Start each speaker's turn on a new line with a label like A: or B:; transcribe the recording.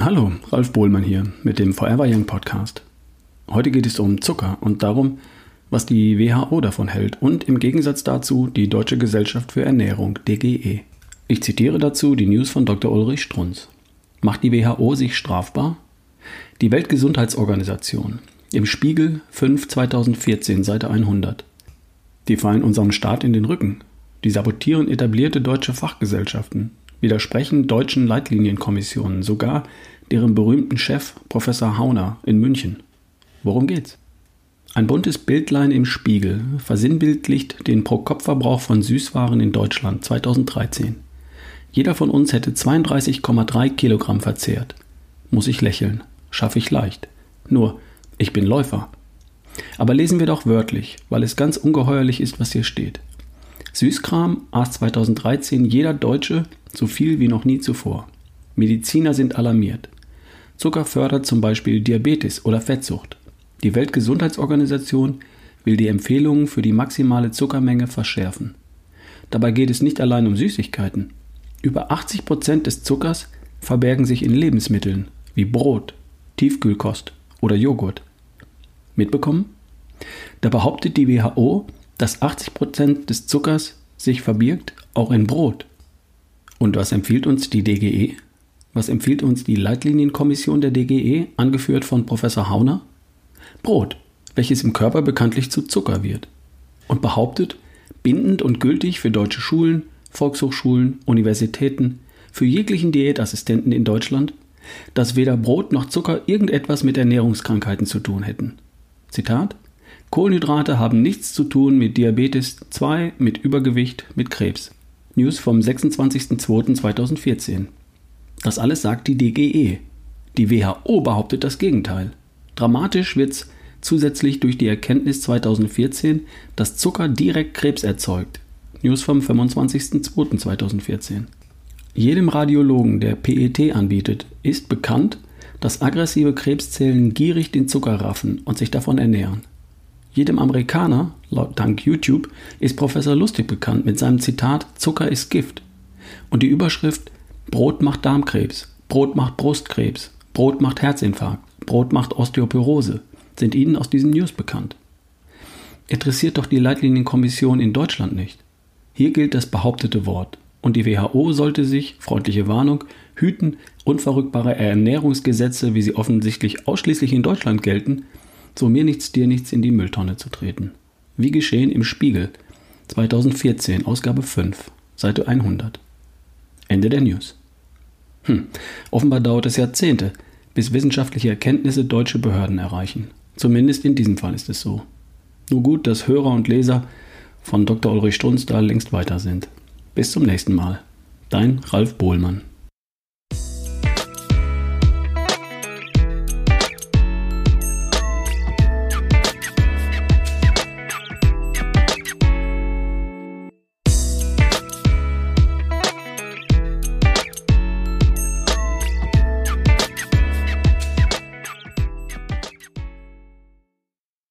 A: Hallo, Ralf Bohlmann hier mit dem Forever Young Podcast. Heute geht es um Zucker und darum, was die WHO davon hält und im Gegensatz dazu die Deutsche Gesellschaft für Ernährung DGE. Ich zitiere dazu die News von Dr. Ulrich Strunz. Macht die WHO sich strafbar? Die Weltgesundheitsorganisation im Spiegel 5 2014 Seite 100. Die fallen unserem Staat in den Rücken. Die sabotieren etablierte deutsche Fachgesellschaften, widersprechen deutschen Leitlinienkommissionen, sogar deren berühmten Chef Professor Hauner in München. Worum geht's? Ein buntes Bildlein im Spiegel versinnbildlicht den Pro-Kopf-Verbrauch von Süßwaren in Deutschland 2013. Jeder von uns hätte 32,3 Kilogramm verzehrt. Muss ich lächeln. Schaffe ich leicht. Nur, ich bin Läufer. Aber lesen wir doch wörtlich, weil es ganz ungeheuerlich ist, was hier steht. Süßkram aß 2013 jeder Deutsche so viel wie noch nie zuvor. Mediziner sind alarmiert. Zucker fördert zum Beispiel Diabetes oder Fettsucht. Die Weltgesundheitsorganisation will die Empfehlungen für die maximale Zuckermenge verschärfen. Dabei geht es nicht allein um Süßigkeiten. Über 80 Prozent des Zuckers verbergen sich in Lebensmitteln wie Brot, Tiefkühlkost oder Joghurt. Mitbekommen? Da behauptet die WHO, dass 80 Prozent des Zuckers sich verbirgt, auch in Brot. Und was empfiehlt uns die DGE? Was empfiehlt uns die Leitlinienkommission der DGE, angeführt von Professor Hauner? Brot, welches im Körper bekanntlich zu Zucker wird. Und behauptet, bindend und gültig für deutsche Schulen, Volkshochschulen, Universitäten, für jeglichen Diätassistenten in Deutschland, dass weder Brot noch Zucker irgendetwas mit Ernährungskrankheiten zu tun hätten. Zitat Kohlenhydrate haben nichts zu tun mit Diabetes 2, mit Übergewicht, mit Krebs. News vom 26.02.2014. Das alles sagt die DGE. Die WHO behauptet das Gegenteil. Dramatisch wird's zusätzlich durch die Erkenntnis 2014, dass Zucker direkt Krebs erzeugt. News vom 25.02.2014. Jedem Radiologen, der PET anbietet, ist bekannt, dass aggressive Krebszellen gierig den Zucker raffen und sich davon ernähren. Jedem Amerikaner, laut dank YouTube, ist Professor Lustig bekannt mit seinem Zitat Zucker ist Gift. Und die Überschrift Brot macht Darmkrebs, Brot macht Brustkrebs, Brot macht Herzinfarkt, Brot macht Osteoporose sind Ihnen aus diesen News bekannt. Interessiert doch die Leitlinienkommission in Deutschland nicht. Hier gilt das behauptete Wort. Und die WHO sollte sich, freundliche Warnung, hüten, unverrückbare Ernährungsgesetze, wie sie offensichtlich ausschließlich in Deutschland gelten, so mir nichts, dir nichts in die Mülltonne zu treten. Wie geschehen im Spiegel, 2014, Ausgabe 5, Seite 100. Ende der News. Hm, offenbar dauert es Jahrzehnte, bis wissenschaftliche Erkenntnisse deutsche Behörden erreichen. Zumindest in diesem Fall ist es so. Nur gut, dass Hörer und Leser von Dr. Ulrich Strunz da längst weiter sind. Bis zum nächsten Mal. Dein Ralf Bohlmann.